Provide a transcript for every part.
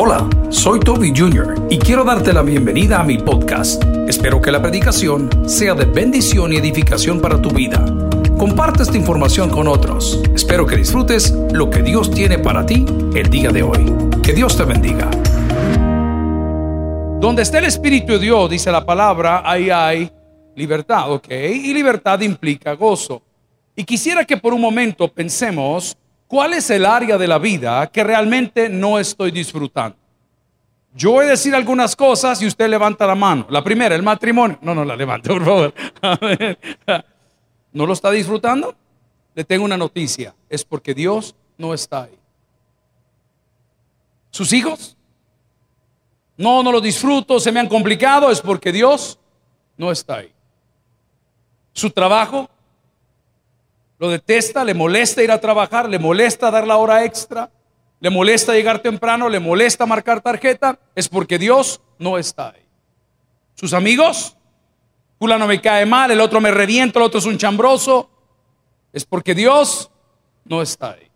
Hola, soy Toby Jr. y quiero darte la bienvenida a mi podcast. Espero que la predicación sea de bendición y edificación para tu vida. Comparte esta información con otros. Espero que disfrutes lo que Dios tiene para ti el día de hoy. Que Dios te bendiga. Donde está el Espíritu de Dios, dice la palabra, ahí hay libertad, ¿ok? Y libertad implica gozo. Y quisiera que por un momento pensemos cuál es el área de la vida que realmente no estoy disfrutando. Yo voy a decir algunas cosas y usted levanta la mano. La primera, el matrimonio. No, no la levante, por favor. ¿No lo está disfrutando? Le tengo una noticia. Es porque Dios no está ahí. ¿Sus hijos? No, no lo disfruto, se me han complicado. Es porque Dios no está ahí. ¿Su trabajo? Lo detesta, le molesta ir a trabajar, le molesta dar la hora extra, le molesta llegar temprano, le molesta marcar tarjeta, es porque Dios no está ahí. Sus amigos, no me cae mal, el otro me revienta, el otro es un chambroso, es porque Dios no está ahí.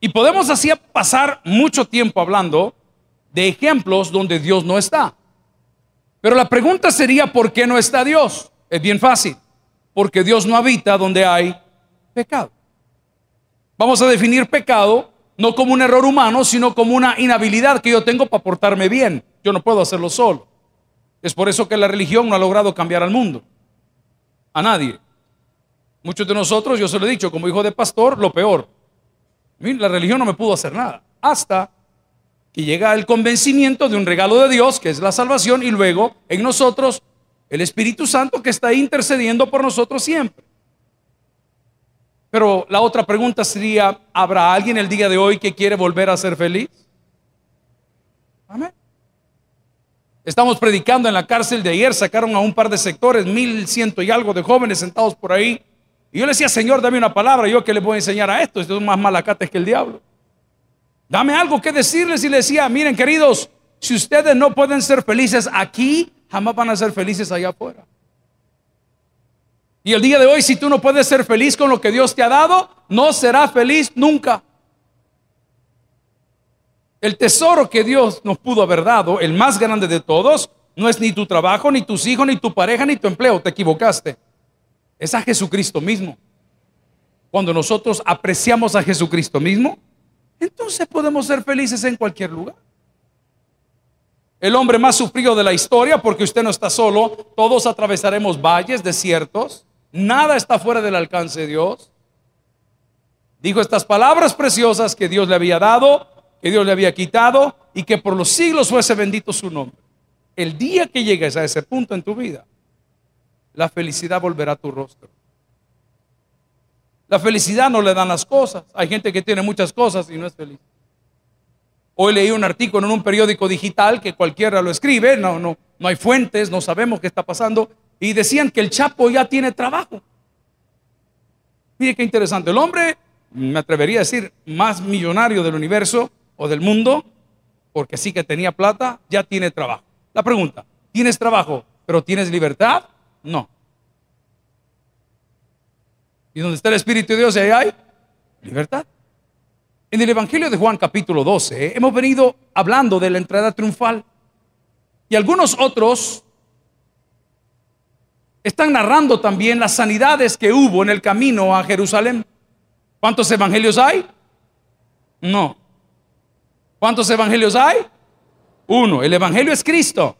Y podemos así pasar mucho tiempo hablando de ejemplos donde Dios no está. Pero la pregunta sería, ¿por qué no está Dios? Es bien fácil, porque Dios no habita donde hay pecado. Vamos a definir pecado no como un error humano, sino como una inhabilidad que yo tengo para portarme bien. Yo no puedo hacerlo solo. Es por eso que la religión no ha logrado cambiar al mundo. A nadie. Muchos de nosotros, yo se lo he dicho, como hijo de pastor, lo peor. La religión no me pudo hacer nada. Hasta que llega el convencimiento de un regalo de Dios, que es la salvación, y luego en nosotros el Espíritu Santo que está intercediendo por nosotros siempre. Pero la otra pregunta sería, ¿habrá alguien el día de hoy que quiere volver a ser feliz? Amén. Estamos predicando en la cárcel de ayer, sacaron a un par de sectores, mil ciento y algo de jóvenes sentados por ahí. Y yo le decía, Señor, dame una palabra, yo que les voy a enseñar a esto, esto es más malacates que el diablo. Dame algo que decirles y le decía, miren queridos, si ustedes no pueden ser felices aquí, jamás van a ser felices allá afuera. Y el día de hoy, si tú no puedes ser feliz con lo que Dios te ha dado, no serás feliz nunca. El tesoro que Dios nos pudo haber dado, el más grande de todos, no es ni tu trabajo, ni tus hijos, ni tu pareja, ni tu empleo. Te equivocaste. Es a Jesucristo mismo. Cuando nosotros apreciamos a Jesucristo mismo, entonces podemos ser felices en cualquier lugar. El hombre más sufrido de la historia, porque usted no está solo, todos atravesaremos valles, desiertos, Nada está fuera del alcance de Dios. Dijo estas palabras preciosas que Dios le había dado, que Dios le había quitado y que por los siglos fuese bendito su nombre. El día que llegues a ese punto en tu vida, la felicidad volverá a tu rostro. La felicidad no le dan las cosas. Hay gente que tiene muchas cosas y no es feliz. Hoy leí un artículo en un periódico digital que cualquiera lo escribe, no, no, no hay fuentes, no sabemos qué está pasando, y decían que el Chapo ya tiene trabajo. Mire qué interesante. El hombre, me atrevería a decir, más millonario del universo o del mundo, porque sí que tenía plata, ya tiene trabajo. La pregunta, ¿tienes trabajo, pero tienes libertad? No. ¿Y donde está el Espíritu de Dios, ahí hay libertad? En el Evangelio de Juan capítulo 12 hemos venido hablando de la entrada triunfal. Y algunos otros están narrando también las sanidades que hubo en el camino a Jerusalén. ¿Cuántos evangelios hay? No. ¿Cuántos evangelios hay? Uno. El evangelio es Cristo.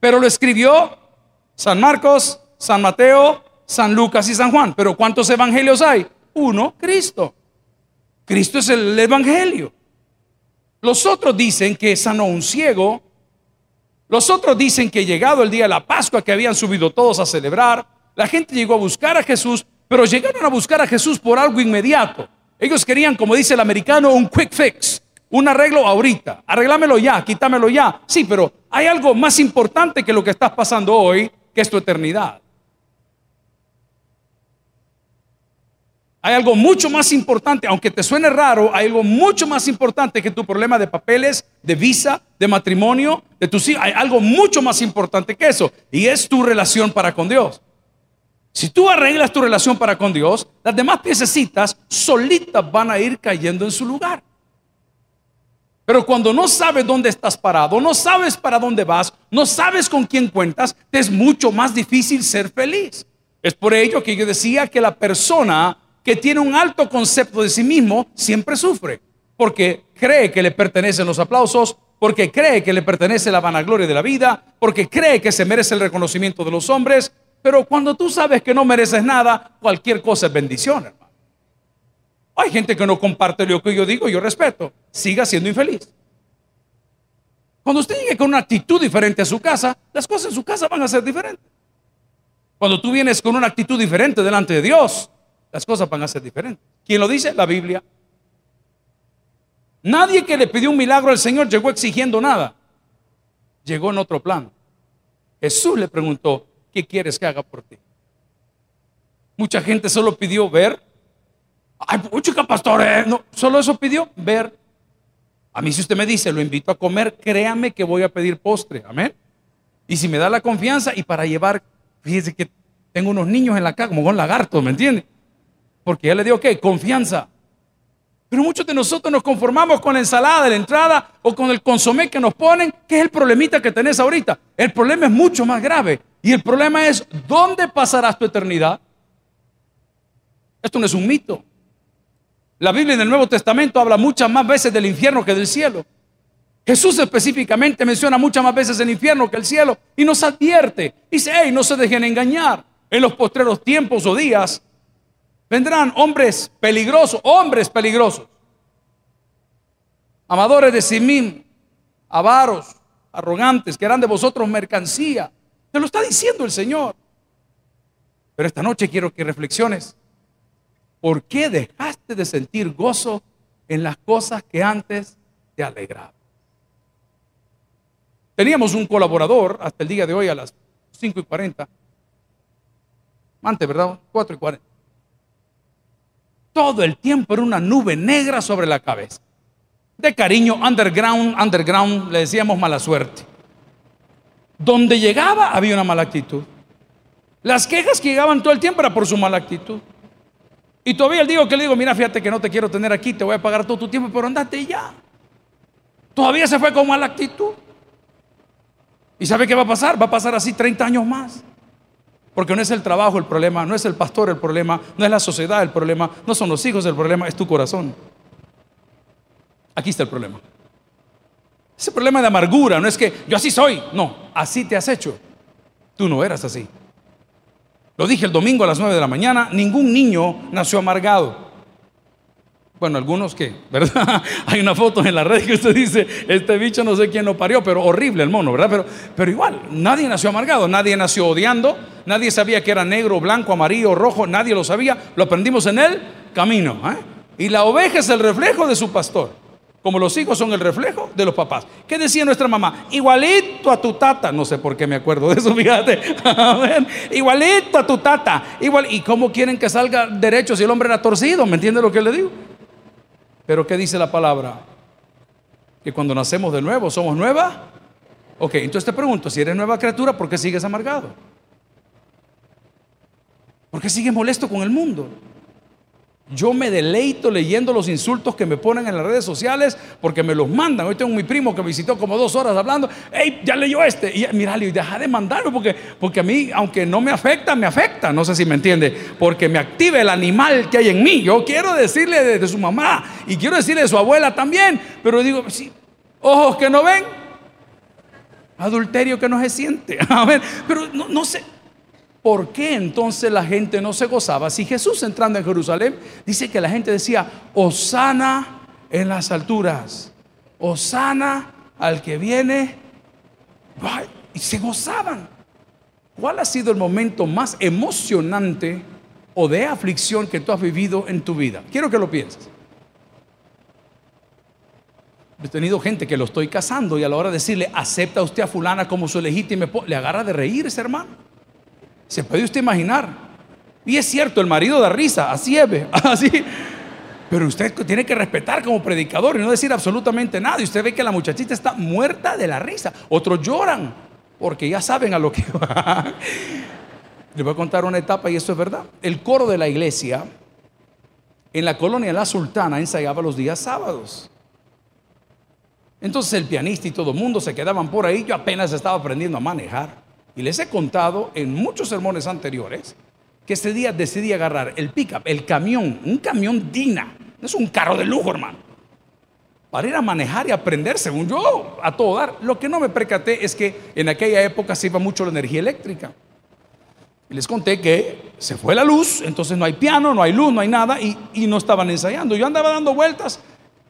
Pero lo escribió San Marcos, San Mateo, San Lucas y San Juan. Pero ¿cuántos evangelios hay? Uno, Cristo. Cristo es el evangelio. Los otros dicen que sanó un ciego, los otros dicen que llegado el día de la Pascua, que habían subido todos a celebrar, la gente llegó a buscar a Jesús, pero llegaron a buscar a Jesús por algo inmediato. Ellos querían, como dice el americano, un quick fix, un arreglo ahorita. Arreglámelo ya, quítamelo ya. Sí, pero hay algo más importante que lo que estás pasando hoy, que es tu eternidad. Hay algo mucho más importante, aunque te suene raro, hay algo mucho más importante que tu problema de papeles, de visa, de matrimonio, de tus hijos. Hay algo mucho más importante que eso. Y es tu relación para con Dios. Si tú arreglas tu relación para con Dios, las demás piececitas solitas van a ir cayendo en su lugar. Pero cuando no sabes dónde estás parado, no sabes para dónde vas, no sabes con quién cuentas, te es mucho más difícil ser feliz. Es por ello que yo decía que la persona que tiene un alto concepto de sí mismo siempre sufre, porque cree que le pertenecen los aplausos, porque cree que le pertenece la vanagloria de la vida, porque cree que se merece el reconocimiento de los hombres, pero cuando tú sabes que no mereces nada, cualquier cosa es bendición, hermano. Hay gente que no comparte lo que yo digo, yo respeto, siga siendo infeliz. Cuando usted llegue con una actitud diferente a su casa, las cosas en su casa van a ser diferentes. Cuando tú vienes con una actitud diferente delante de Dios, las cosas van a ser diferentes. ¿Quién lo dice? La Biblia. Nadie que le pidió un milagro al Señor llegó exigiendo nada. Llegó en otro plano. Jesús le preguntó, ¿qué quieres que haga por ti? Mucha gente solo pidió ver. Ay, chica pastor, eh, no, solo eso pidió, ver. A mí si usted me dice, lo invito a comer, créame que voy a pedir postre. Amén. Y si me da la confianza y para llevar Fíjese que tengo unos niños en la casa, como con lagartos, ¿me entiende? Porque ya le digo, ¿qué? Confianza. Pero muchos de nosotros nos conformamos con la ensalada de la entrada o con el consomé que nos ponen, que es el problemita que tenés ahorita. El problema es mucho más grave. Y el problema es, ¿dónde pasarás tu eternidad? Esto no es un mito. La Biblia en el Nuevo Testamento habla muchas más veces del infierno que del cielo. Jesús específicamente menciona muchas más veces el infierno que el cielo y nos advierte. Dice, hey, no se dejen engañar. En los postreros tiempos o días vendrán hombres peligrosos, hombres peligrosos, amadores de sí avaros, arrogantes, que harán de vosotros mercancía. Te lo está diciendo el Señor. Pero esta noche quiero que reflexiones. ¿Por qué dejaste de sentir gozo en las cosas que antes te alegraban? Teníamos un colaborador hasta el día de hoy a las 5 y 40. Antes, ¿verdad? 4 y 40. Todo el tiempo era una nube negra sobre la cabeza. De cariño, underground, underground, le decíamos mala suerte. Donde llegaba había una mala actitud. Las quejas que llegaban todo el tiempo era por su mala actitud. Y todavía el digo que le digo, mira, fíjate que no te quiero tener aquí, te voy a pagar todo tu tiempo, pero andate ya. Todavía se fue con mala actitud. ¿Y sabe qué va a pasar? Va a pasar así 30 años más. Porque no es el trabajo el problema, no es el pastor el problema, no es la sociedad el problema, no son los hijos el problema, es tu corazón. Aquí está el problema. Ese problema de amargura, no es que yo así soy, no, así te has hecho. Tú no eras así. Lo dije el domingo a las 9 de la mañana, ningún niño nació amargado. Bueno, algunos que, ¿verdad? Hay una foto en la red que usted dice, este bicho no sé quién lo parió, pero horrible el mono, ¿verdad? Pero, pero igual, nadie nació amargado, nadie nació odiando, nadie sabía que era negro, blanco, amarillo, rojo, nadie lo sabía, lo aprendimos en el camino. ¿eh? Y la oveja es el reflejo de su pastor, como los hijos son el reflejo de los papás. ¿Qué decía nuestra mamá? Igualito a tu tata, no sé por qué me acuerdo de eso, fíjate, igualito a tu tata, igual, ¿y cómo quieren que salga derecho si el hombre era torcido? ¿Me entiende lo que le digo? Pero ¿qué dice la palabra? Que cuando nacemos de nuevo somos nueva. Ok, entonces te pregunto, si eres nueva criatura, ¿por qué sigues amargado? ¿Por qué sigues molesto con el mundo? Yo me deleito leyendo los insultos que me ponen en las redes sociales porque me los mandan. Hoy tengo mi primo que me visitó como dos horas hablando. ¡Ey, ya leyó este! Y mira, deja de mandarlo porque, porque a mí, aunque no me afecta, me afecta. No sé si me entiende. Porque me activa el animal que hay en mí. Yo quiero decirle de, su mamá y quiero decirle de su abuela también. Pero digo, sí, ojos que no ven, adulterio que no se siente. A ver, pero no sé. ¿Por qué entonces la gente no se gozaba? Si Jesús entrando en Jerusalén dice que la gente decía, Osana en las alturas, Osana al que viene, y se gozaban. ¿Cuál ha sido el momento más emocionante o de aflicción que tú has vivido en tu vida? Quiero que lo pienses. He tenido gente que lo estoy casando y a la hora de decirle, acepta usted a fulana como su legítima, le agarra de reír ese hermano. ¿Se puede usted imaginar? Y es cierto, el marido da risa, así es, así. Pero usted tiene que respetar como predicador y no decir absolutamente nada. Y usted ve que la muchachita está muerta de la risa. Otros lloran porque ya saben a lo que va. Les voy a contar una etapa y esto es verdad. El coro de la iglesia en la colonia La Sultana ensayaba los días sábados. Entonces el pianista y todo el mundo se quedaban por ahí. Yo apenas estaba aprendiendo a manejar. Y les he contado en muchos sermones anteriores que ese día decidí agarrar el pickup, el camión, un camión Dina. Es un carro de lujo, hermano. Para ir a manejar y aprender, según yo, a todo dar. Lo que no me percaté es que en aquella época se iba mucho la energía eléctrica. Y les conté que se fue la luz, entonces no hay piano, no hay luz, no hay nada, y, y no estaban ensayando. Yo andaba dando vueltas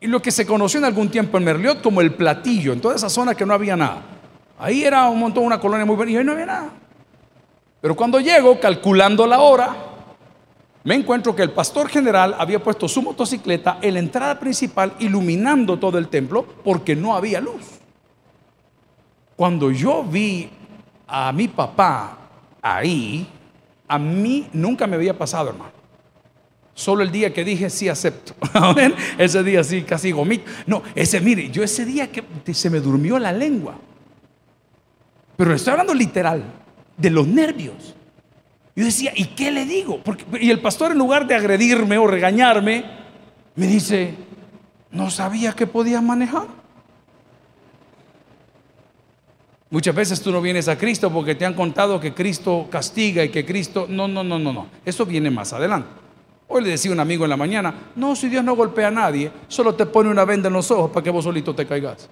y lo que se conoció en algún tiempo en Merliot como el platillo, en toda esa zona que no había nada. Ahí era un montón, una colonia muy buena y no había nada. Pero cuando llego, calculando la hora, me encuentro que el pastor general había puesto su motocicleta en la entrada principal iluminando todo el templo porque no había luz. Cuando yo vi a mi papá ahí, a mí nunca me había pasado, hermano. Solo el día que dije sí acepto. ese día sí, casi gomito. No, ese, mire, yo ese día que se me durmió la lengua. Pero estoy hablando literal de los nervios. Yo decía, ¿y qué le digo? Y el pastor en lugar de agredirme o regañarme, me dice, no sabía que podía manejar. Muchas veces tú no vienes a Cristo porque te han contado que Cristo castiga y que Cristo... No, no, no, no, no. Eso viene más adelante. Hoy le decía a un amigo en la mañana, no, si Dios no golpea a nadie, solo te pone una venda en los ojos para que vos solito te caigas.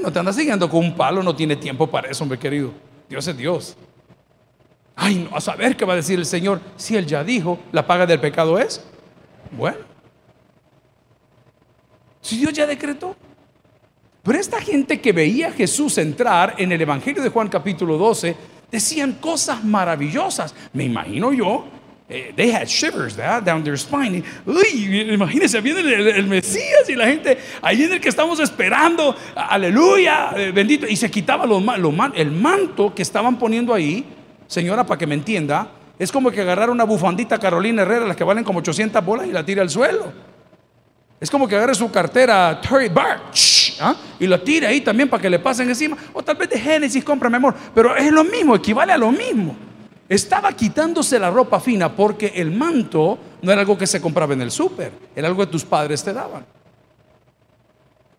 No te andas siguiendo con un palo, no tiene tiempo para eso, hombre querido. Dios es Dios. Ay, no, a saber qué va a decir el Señor. Si Él ya dijo, la paga del pecado es. Bueno. Si Dios ya decretó. Pero esta gente que veía a Jesús entrar en el Evangelio de Juan capítulo 12, decían cosas maravillosas. Me imagino yo, eh, they had shivers down their spine. Uy, imagínense, viene el, Mesías y la gente ahí en el que estamos esperando, aleluya, eh, bendito. Y se quitaba los, el manto que estaban poniendo ahí, señora, para que me entienda, es como que agarrar una bufandita Carolina Herrera, las que valen como 800 bolas, y la tira al suelo. Es como que agarre su cartera Terry Barch ¿ah? y la tire ahí también para que le pasen encima. O tal vez de Génesis compra amor. Pero es lo mismo, equivale a lo mismo. Estaba quitándose la ropa fina porque el manto no era algo que se compraba en el súper, era algo que tus padres te daban.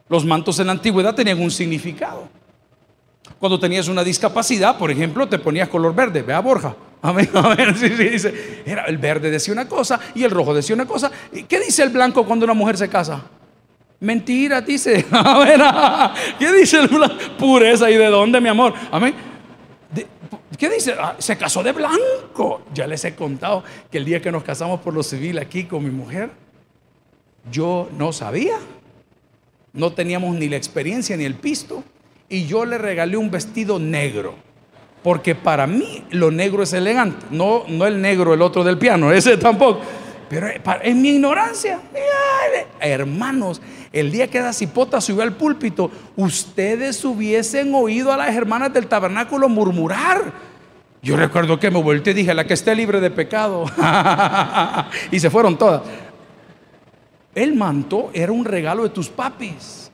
Los mantos en la antigüedad tenían un significado. Cuando tenías una discapacidad, por ejemplo, te ponías color verde. Vea Borja. Amén, amén. Sí, sí, dice. Era, el verde decía una cosa y el rojo decía una cosa. ¿Qué dice el blanco cuando una mujer se casa? Mentira, dice. A ver, ¿qué dice el blanco? Pureza. ¿Y de dónde, mi amor? Amén. ¿Qué dice? Ah, se casó de blanco. Ya les he contado que el día que nos casamos por lo civil aquí con mi mujer, yo no sabía. No teníamos ni la experiencia ni el pisto. Y yo le regalé un vestido negro. Porque para mí lo negro es elegante. No, no el negro, el otro del piano, ese tampoco. Pero en mi ignorancia, hermanos, el día que la cipota subió al púlpito, ustedes hubiesen oído a las hermanas del tabernáculo murmurar. Yo recuerdo que me volteé y dije, la que esté libre de pecado. y se fueron todas. El manto era un regalo de tus papis.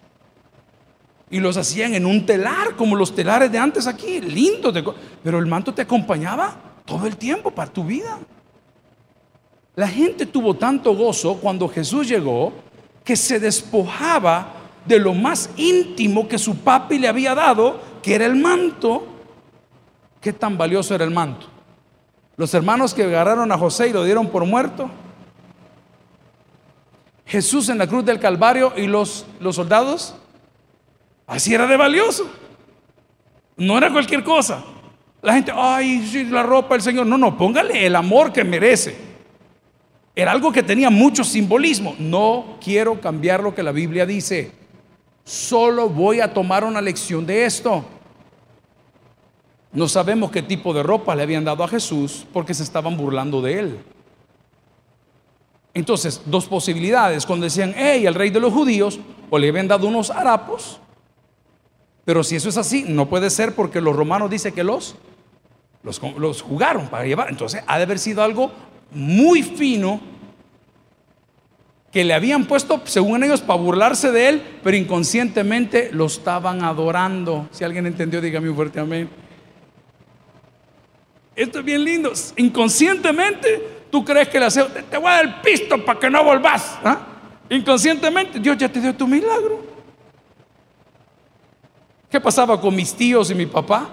Y los hacían en un telar, como los telares de antes aquí, lindo. Pero el manto te acompañaba todo el tiempo para tu vida. La gente tuvo tanto gozo cuando Jesús llegó que se despojaba de lo más íntimo que su papi le había dado, que era el manto. ¿Qué tan valioso era el manto? Los hermanos que agarraron a José y lo dieron por muerto. Jesús en la cruz del Calvario y los, los soldados. Así era de valioso. No era cualquier cosa. La gente, ay, la ropa del Señor. No, no, póngale el amor que merece. Era algo que tenía mucho simbolismo. No quiero cambiar lo que la Biblia dice. Solo voy a tomar una lección de esto. No sabemos qué tipo de ropa le habían dado a Jesús porque se estaban burlando de él. Entonces, dos posibilidades. Cuando decían, hey, el rey de los judíos, o le habían dado unos harapos. Pero si eso es así, no puede ser porque los romanos dicen que los, los, los jugaron para llevar. Entonces, ha de haber sido algo muy fino que le habían puesto, según ellos, para burlarse de él, pero inconscientemente lo estaban adorando. Si alguien entendió, dígame un fuerte amén. Esto es bien lindo. Inconscientemente, tú crees que le hace, te voy a dar el pisto para que no volvás. ¿ah? Inconscientemente, Dios ya te dio tu milagro. ¿Qué pasaba con mis tíos y mi papá?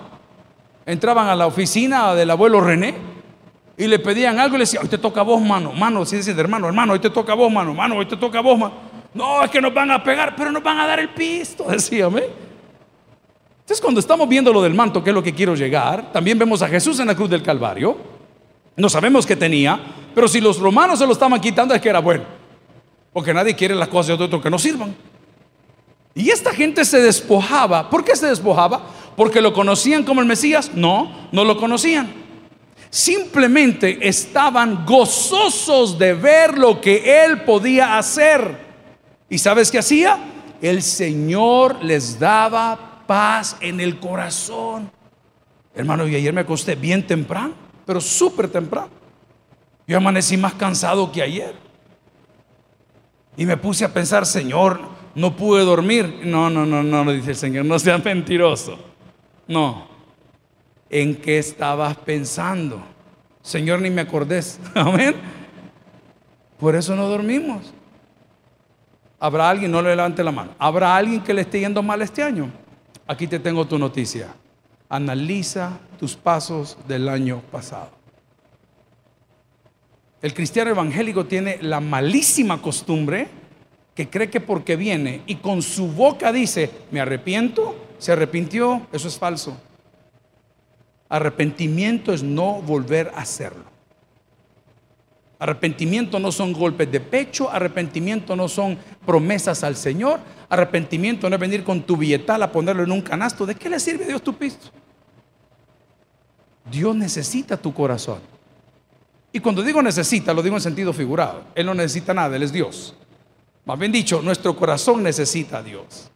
Entraban a la oficina del abuelo René y le pedían algo y le decía, hoy te toca a vos, mano, mano, si dice hermano, hermano, hoy te toca a vos, mano, mano, hoy te toca a vos, mano. No, es que nos van a pegar, pero nos van a dar el pisto, decíame. Entonces cuando estamos viendo lo del manto, que es lo que quiero llegar, también vemos a Jesús en la cruz del Calvario. No sabemos qué tenía, pero si los romanos se lo estaban quitando es que era bueno. Porque nadie quiere las cosas de otro que no sirvan. Y esta gente se despojaba. ¿Por qué se despojaba? ¿Porque lo conocían como el Mesías? No, no lo conocían. Simplemente estaban gozosos de ver lo que Él podía hacer. ¿Y sabes qué hacía? El Señor les daba paz en el corazón. Hermano, y ayer me acosté bien temprano, pero súper temprano. Yo amanecí más cansado que ayer. Y me puse a pensar, Señor, no pude dormir. No, no, no, no, dice el Señor, no seas mentiroso. No, ¿En qué estabas pensando? Señor, ni me acordés. Amén. Por eso no dormimos. Habrá alguien, no le levante la mano. Habrá alguien que le esté yendo mal este año. Aquí te tengo tu noticia. Analiza tus pasos del año pasado. El cristiano evangélico tiene la malísima costumbre que cree que porque viene y con su boca dice, me arrepiento, se arrepintió, eso es falso. Arrepentimiento es no volver a hacerlo. Arrepentimiento no son golpes de pecho, arrepentimiento no son promesas al Señor, arrepentimiento no es venir con tu billetal a ponerlo en un canasto. ¿De qué le sirve a Dios tu pisto? Dios necesita tu corazón. Y cuando digo necesita, lo digo en sentido figurado. Él no necesita nada, Él es Dios. Más bien dicho, nuestro corazón necesita a Dios.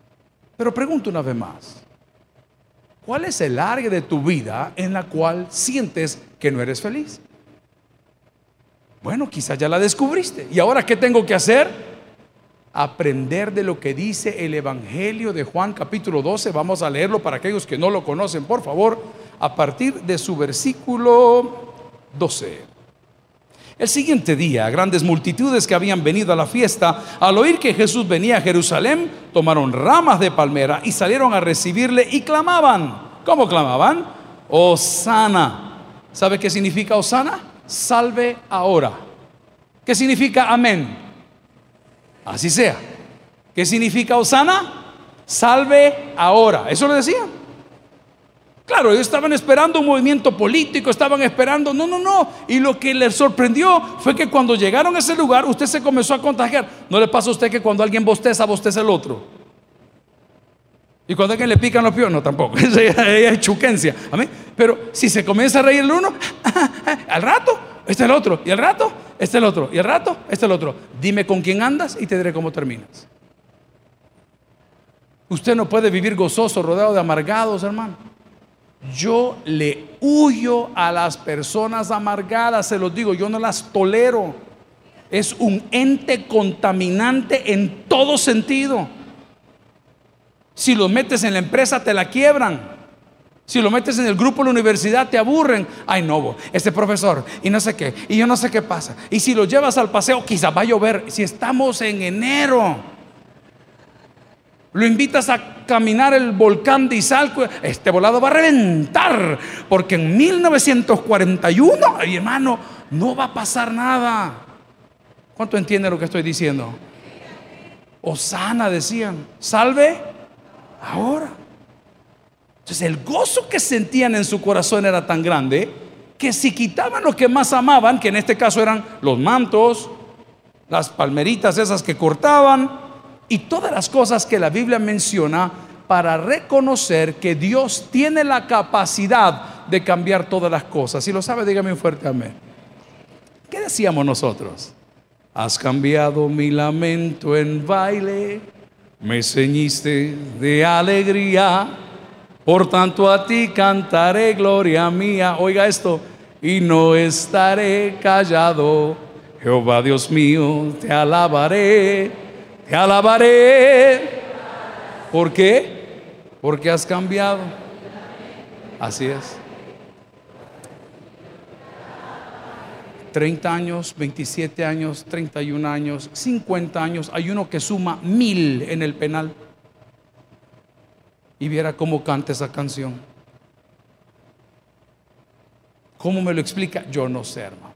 Pero pregunto una vez más, ¿Cuál es el área de tu vida en la cual sientes que no eres feliz? Bueno, quizás ya la descubriste. ¿Y ahora qué tengo que hacer? Aprender de lo que dice el Evangelio de Juan capítulo 12. Vamos a leerlo para aquellos que no lo conocen, por favor, a partir de su versículo 12. El siguiente día, grandes multitudes que habían venido a la fiesta, al oír que Jesús venía a Jerusalén, tomaron ramas de palmera y salieron a recibirle y clamaban. ¿Cómo clamaban? Osana. ¿Sabe qué significa Osana? Salve ahora. ¿Qué significa amén? Así sea. ¿Qué significa Osana? Salve ahora. Eso le decían. Claro, ellos estaban esperando un movimiento político, estaban esperando, no, no, no. Y lo que les sorprendió fue que cuando llegaron a ese lugar, usted se comenzó a contagiar. ¿No le pasa a usted que cuando alguien bosteza, bosteza el otro? Y cuando alguien le pican los pies, no, tampoco. Esa es chuquencia. Pero si se comienza a reír el uno, al rato, este es el otro. Y al rato, este es el otro. Y al rato, este es el otro. Dime con quién andas y te diré cómo terminas. Usted no puede vivir gozoso, rodeado de amargados, hermano. Yo le huyo a las personas amargadas, se los digo, yo no las tolero. Es un ente contaminante en todo sentido. Si lo metes en la empresa te la quiebran. Si lo metes en el grupo de la universidad te aburren. Ay, no, este profesor y no sé qué. Y yo no sé qué pasa. Y si lo llevas al paseo, quizá va a llover. Si estamos en enero. Lo invitas a caminar el volcán de Izalco, este volado va a reventar, porque en 1941, ay hermano, no va a pasar nada. ¿Cuánto entiende lo que estoy diciendo? Osana decían, salve ahora. Entonces el gozo que sentían en su corazón era tan grande que si quitaban lo que más amaban, que en este caso eran los mantos, las palmeritas esas que cortaban, y todas las cosas que la Biblia menciona para reconocer que Dios tiene la capacidad de cambiar todas las cosas. Si lo sabe, dígame un fuerte amén. ¿Qué decíamos nosotros? Has cambiado mi lamento en baile, me ceñiste de alegría, por tanto a ti cantaré gloria mía. Oiga esto, y no estaré callado. Jehová Dios mío, te alabaré te alabaré. ¿Por qué? Porque has cambiado. Así es. 30 años, 27 años, 31 años, 50 años. Hay uno que suma mil en el penal. y viera cómo canta esa canción. ¿Cómo me lo explica? Yo no sé, hermano.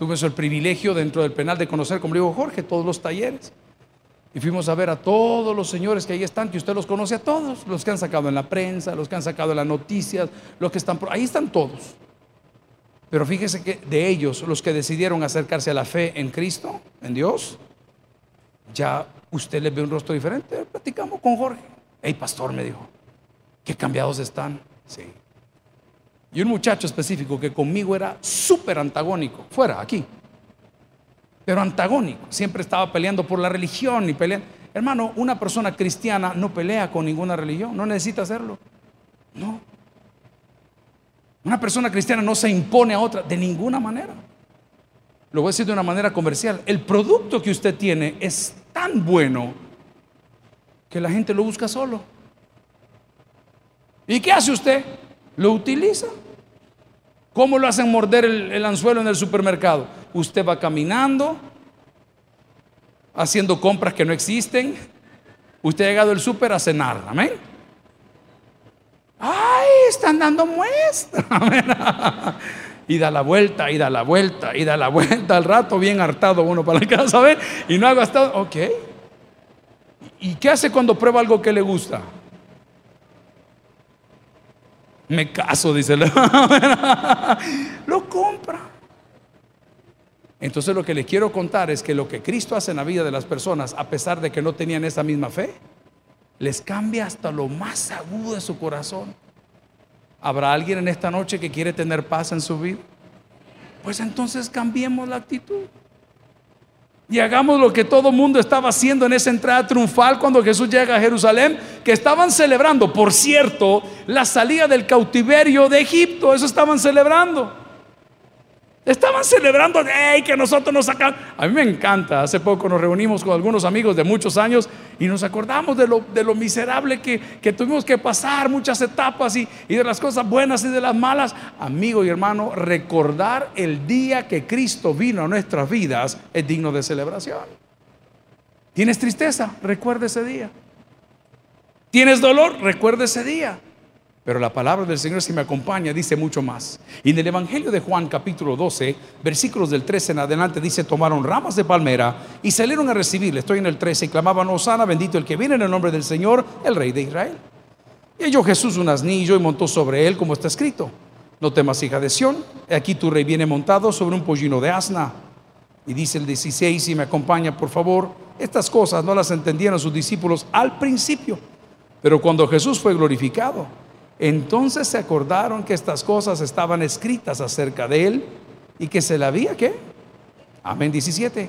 Tuve el privilegio dentro del penal de conocer, como digo Jorge, todos los talleres. Y fuimos a ver a todos los señores que ahí están, que usted los conoce a todos, los que han sacado en la prensa, los que han sacado en las noticias, los que están ahí están todos. Pero fíjese que de ellos, los que decidieron acercarse a la fe en Cristo, en Dios, ya usted les ve un rostro diferente. Platicamos con Jorge. Hey, pastor, me dijo, qué cambiados están. Sí. Y un muchacho específico que conmigo era súper antagónico, fuera, aquí. Pero antagónico, siempre estaba peleando por la religión y peleando. Hermano, una persona cristiana no pelea con ninguna religión, no necesita hacerlo. No. Una persona cristiana no se impone a otra de ninguna manera. Lo voy a decir de una manera comercial. El producto que usted tiene es tan bueno que la gente lo busca solo. ¿Y qué hace usted? Lo utiliza. ¿Cómo lo hacen morder el, anzuelo en el supermercado? Usted va caminando, haciendo compras que no existen. Usted ha llegado al super a cenar. Amén. ¡Ay! Están dando muestra. y da la vuelta, y da la vuelta, y da la vuelta al rato, bien hartado uno para la casa, ¿ven? Y no ha gastado. Ok. ¿Y qué hace cuando prueba algo que le gusta? Me caso, dice. lo compra. Entonces lo que les quiero contar es que lo que Cristo hace en la vida de las personas, a pesar de que no tenían esa misma fe, les cambia hasta lo más agudo de su corazón. ¿Habrá alguien en esta noche que quiere tener paz en su vida? Pues entonces cambiemos la actitud. Y hagamos lo que todo mundo estaba haciendo en esa entrada triunfal cuando Jesús llega a Jerusalén, que estaban celebrando, por cierto, la salida del cautiverio de Egipto, eso estaban celebrando. Estaban celebrando hey, que nosotros nos sacamos. A mí me encanta. Hace poco nos reunimos con algunos amigos de muchos años y nos acordamos de lo, de lo miserable que, que, tuvimos que pasar, muchas etapas y, y de las cosas buenas y de las malas. Amigo y hermano, recordar el día que Cristo vino a nuestras vidas es digno de celebración. ¿Tienes tristeza? Recuerda ese día. ¿Tienes dolor? Recuerda ese día. Pero la palabra del Señor, si me acompaña, dice mucho más. Y en el Evangelio de Juan, capítulo 12, versículos del 13 en adelante, dice: Tomaron ramas de palmera y salieron a recibirle. Estoy en el 13 y clamaban: Osana, bendito el que viene en el nombre del Señor, el Rey de Israel. Y halló Jesús un asnillo y montó sobre él, como está escrito: No temas, hija de Sión, aquí tu rey viene montado sobre un pollino de asna. Y dice el 16, si me acompaña, por favor, estas cosas no las entendieron sus discípulos al principio, pero cuando Jesús fue glorificado, entonces se acordaron que estas cosas estaban escritas acerca de él y que se le había ¿qué? Amén 17.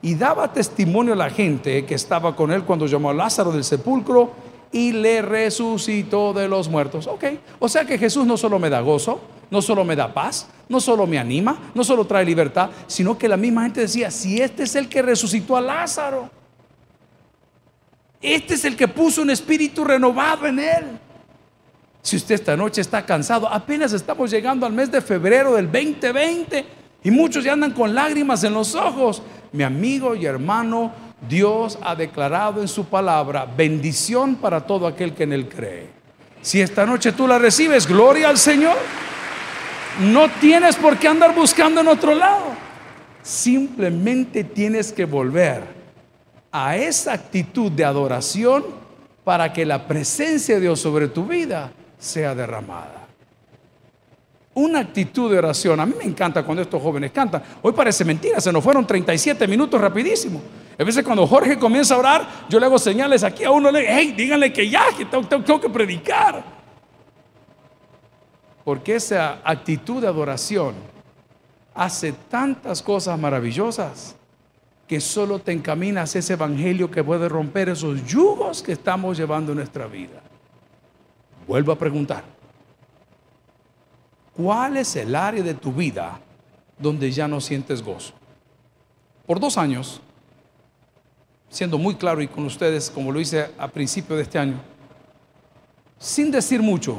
Y daba testimonio a la gente que estaba con él cuando llamó a Lázaro del sepulcro y le resucitó de los muertos. Ok, o sea que Jesús no solo me da gozo, no solo me da paz, no solo me anima, no solo trae libertad, sino que la misma gente decía, si este es el que resucitó a Lázaro, este es el que puso un espíritu renovado en él. Si usted esta noche está cansado, apenas estamos llegando al mes de febrero del 2020 y muchos ya andan con lágrimas en los ojos. Mi amigo y hermano, Dios ha declarado en su palabra bendición para todo aquel que en él cree. Si esta noche tú la recibes, gloria al Señor. No tienes por qué andar buscando en otro lado. Simplemente tienes que volver a esa actitud de adoración para que la presencia de Dios sobre tu vida sea derramada. Una actitud de oración. A mí me encanta cuando estos jóvenes cantan. Hoy parece mentira, se nos fueron 37 minutos rapidísimo. A veces cuando Jorge comienza a orar, yo le hago señales aquí a uno, le hey, díganle que ya, que tengo, tengo que predicar. Porque esa actitud de adoración hace tantas cosas maravillosas que solo te encaminas a ese evangelio que puede romper esos yugos que estamos llevando en nuestra vida. Vuelvo a preguntar. ¿Cuál es el área de tu vida donde ya no sientes gozo? Por dos años, siendo muy claro y con ustedes, como lo hice a principio de este año, sin decir mucho,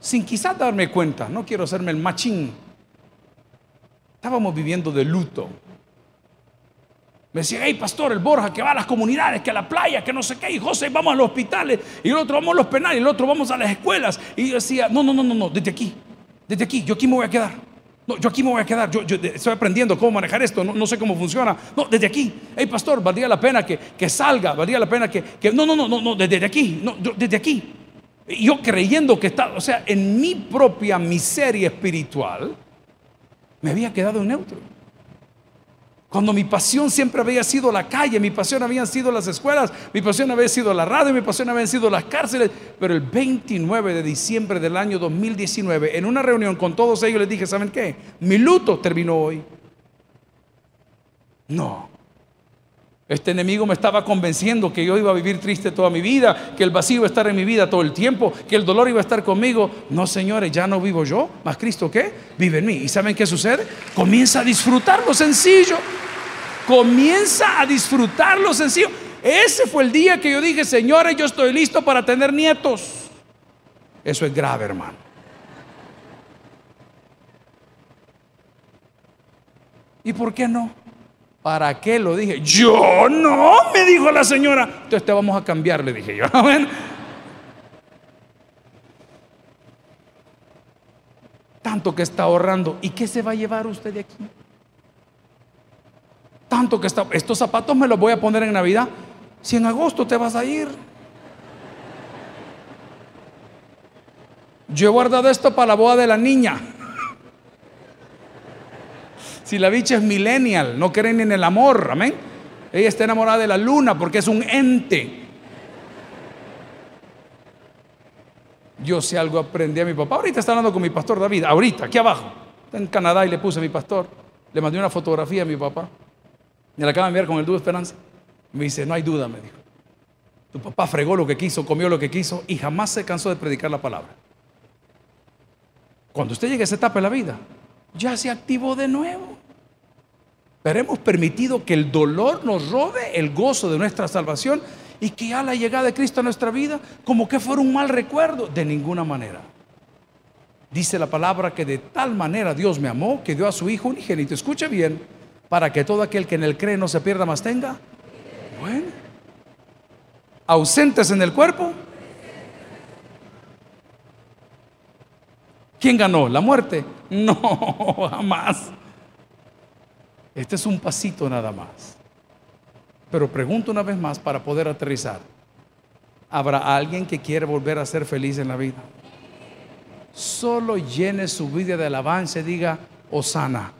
sin quizás darme cuenta, no quiero hacerme el machín, estábamos viviendo de luto. Me decía, hey, pastor, el Borja que va a las comunidades, que a la playa, que no sé qué. Y José, vamos a los hospitales. Y el otro vamos a los penales. Y el otro vamos a las escuelas. Y yo decía, no, no, no, no, no, desde aquí. Desde aquí. Yo aquí me voy a quedar. No, yo aquí me voy a quedar. Yo, estoy aprendiendo cómo manejar esto. No, sé cómo funciona. No, desde aquí. Hey, pastor, valdría la pena que, que salga. Valdría la pena que, que. No, no, no, no, no, desde aquí. No, desde aquí. Yo creyendo que está, o sea, en mi propia miseria espiritual, me había quedado neutro. Cuando mi pasión siempre había sido la calle, mi pasión habían sido las escuelas, mi pasión había sido la radio, mi pasión habían sido las cárceles. Pero el 29 de diciembre del año 2019, en una reunión con todos ellos, les dije, ¿saben qué? Mi luto terminó hoy. No. Este enemigo me estaba convenciendo que yo iba a vivir triste toda mi vida, que el vacío iba a estar en mi vida todo el tiempo, que el dolor iba a estar conmigo. No, señores, ya no vivo yo, más Cristo qué? Vive en mí. ¿Y saben qué sucede? Comienza a disfrutar lo sencillo comienza a disfrutar lo sencillo. Ese fue el día que yo dije, señores, yo estoy listo para tener nietos. Eso es grave, hermano. ¿Y por qué no? ¿Para qué lo dije? Yo no, me dijo la señora. Entonces te vamos a cambiar, le dije yo. Tanto que está ahorrando. ¿Y qué se va a llevar usted de aquí? Tanto que está, estos zapatos me los voy a poner en Navidad. Si en agosto te vas a ir. Yo he guardado esto para la boda de la niña. Si la bicha es millennial, no creen en el amor, amén. Ella está enamorada de la luna porque es un ente. Yo sé algo aprendí a mi papá. Ahorita está hablando con mi pastor David, ahorita, aquí abajo. Está en Canadá y le puse a mi pastor. Le mandé una fotografía a mi papá. Me la acaba de enviar con el dúo Esperanza. Me dice, no hay duda, me dijo. Tu papá fregó lo que quiso, comió lo que quiso y jamás se cansó de predicar la palabra. Cuando usted llegue a esa etapa de la vida, ya se activó de nuevo. Pero hemos permitido que el dolor nos robe el gozo de nuestra salvación y que ya la llegada de Cristo a nuestra vida como que fuera un mal recuerdo. De ninguna manera. Dice la palabra que de tal manera Dios me amó que dio a su Hijo unigénito. Escuche bien para que todo aquel que en él cree no se pierda más tenga. Bueno, ausentes en el cuerpo. ¿Quién ganó? ¿La muerte? No, jamás. Este es un pasito nada más. Pero pregunto una vez más para poder aterrizar. ¿Habrá alguien que quiere volver a ser feliz en la vida? Solo llene su vida de alabanza y diga, Osana.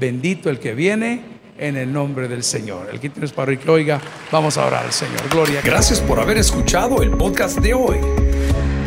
Bendito el que viene en el nombre del Señor. El que tienes para que oiga, vamos a orar al Señor. Gloria. Gracias por haber escuchado el podcast de hoy.